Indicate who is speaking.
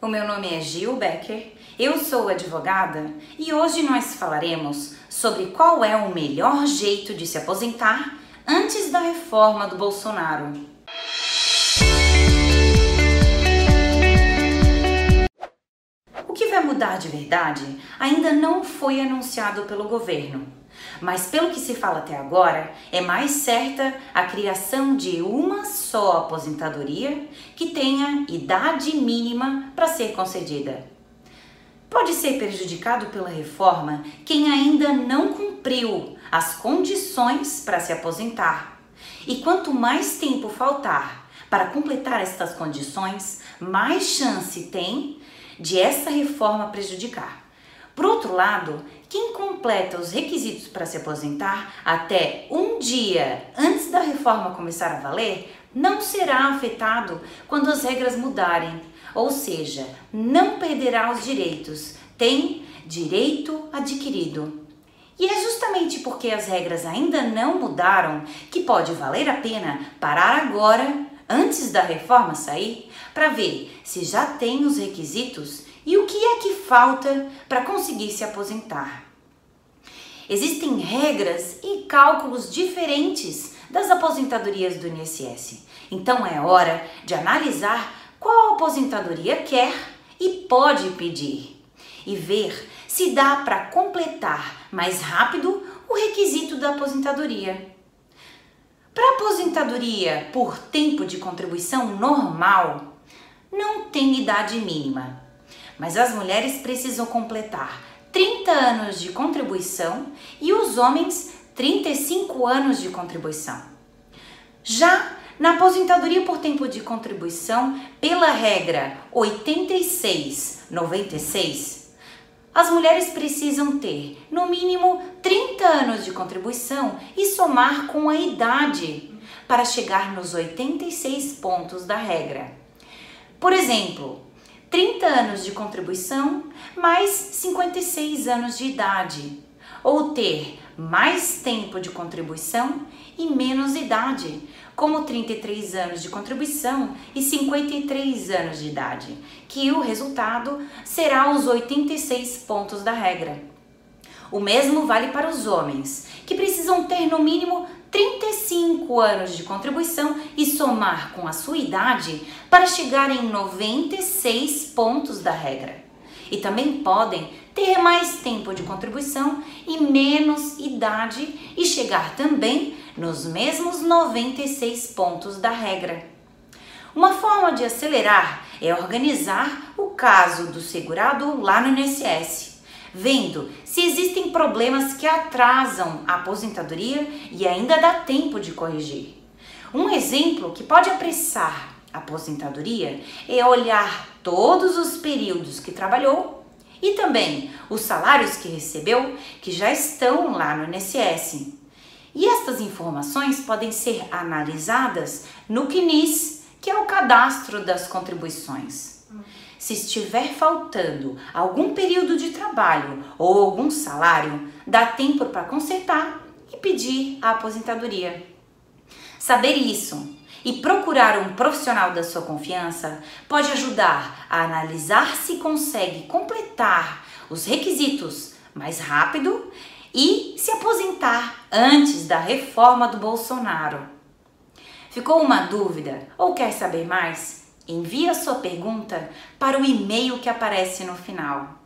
Speaker 1: O meu nome é Gil Becker, eu sou advogada e hoje nós falaremos sobre qual é o melhor jeito de se aposentar antes da reforma do Bolsonaro. O que vai mudar de verdade ainda não foi anunciado pelo governo. Mas pelo que se fala até agora, é mais certa a criação de uma só aposentadoria que tenha idade mínima para ser concedida. Pode ser prejudicado pela reforma quem ainda não cumpriu as condições para se aposentar. E quanto mais tempo faltar para completar estas condições, mais chance tem de essa reforma prejudicar. Por outro lado, quem completa os requisitos para se aposentar até um dia antes da reforma começar a valer não será afetado quando as regras mudarem, ou seja, não perderá os direitos, tem direito adquirido. E é justamente porque as regras ainda não mudaram que pode valer a pena parar agora, antes da reforma sair, para ver se já tem os requisitos e o que é que falta para conseguir se aposentar? Existem regras e cálculos diferentes das aposentadorias do INSS. Então é hora de analisar qual aposentadoria quer e pode pedir e ver se dá para completar mais rápido o requisito da aposentadoria. Para aposentadoria por tempo de contribuição normal, não tem idade mínima mas as mulheres precisam completar 30 anos de contribuição e os homens 35 anos de contribuição. Já na aposentadoria por tempo de contribuição, pela regra 86-96, as mulheres precisam ter no mínimo 30 anos de contribuição e somar com a idade para chegar nos 86 pontos da regra. Por exemplo, 30 anos de contribuição mais 56 anos de idade, ou ter mais tempo de contribuição e menos idade, como 33 anos de contribuição e 53 anos de idade, que o resultado será os 86 pontos da regra. O mesmo vale para os homens, que precisam ter no mínimo 35 anos de contribuição e somar com a sua idade para chegar em 96 pontos da regra. E também podem ter mais tempo de contribuição e menos idade e chegar também nos mesmos 96 pontos da regra. Uma forma de acelerar é organizar o caso do segurado lá no INSS vendo se existem problemas que atrasam a aposentadoria e ainda dá tempo de corrigir. Um exemplo que pode apressar a aposentadoria é olhar todos os períodos que trabalhou e também os salários que recebeu que já estão lá no INSS. E estas informações podem ser analisadas no CNIS, que é o cadastro das contribuições. Se estiver faltando algum período de trabalho ou algum salário, dá tempo para consertar e pedir a aposentadoria. Saber isso e procurar um profissional da sua confiança pode ajudar a analisar se consegue completar os requisitos mais rápido e se aposentar antes da reforma do Bolsonaro. Ficou uma dúvida ou quer saber mais? Envie a sua pergunta para o e-mail que aparece no final.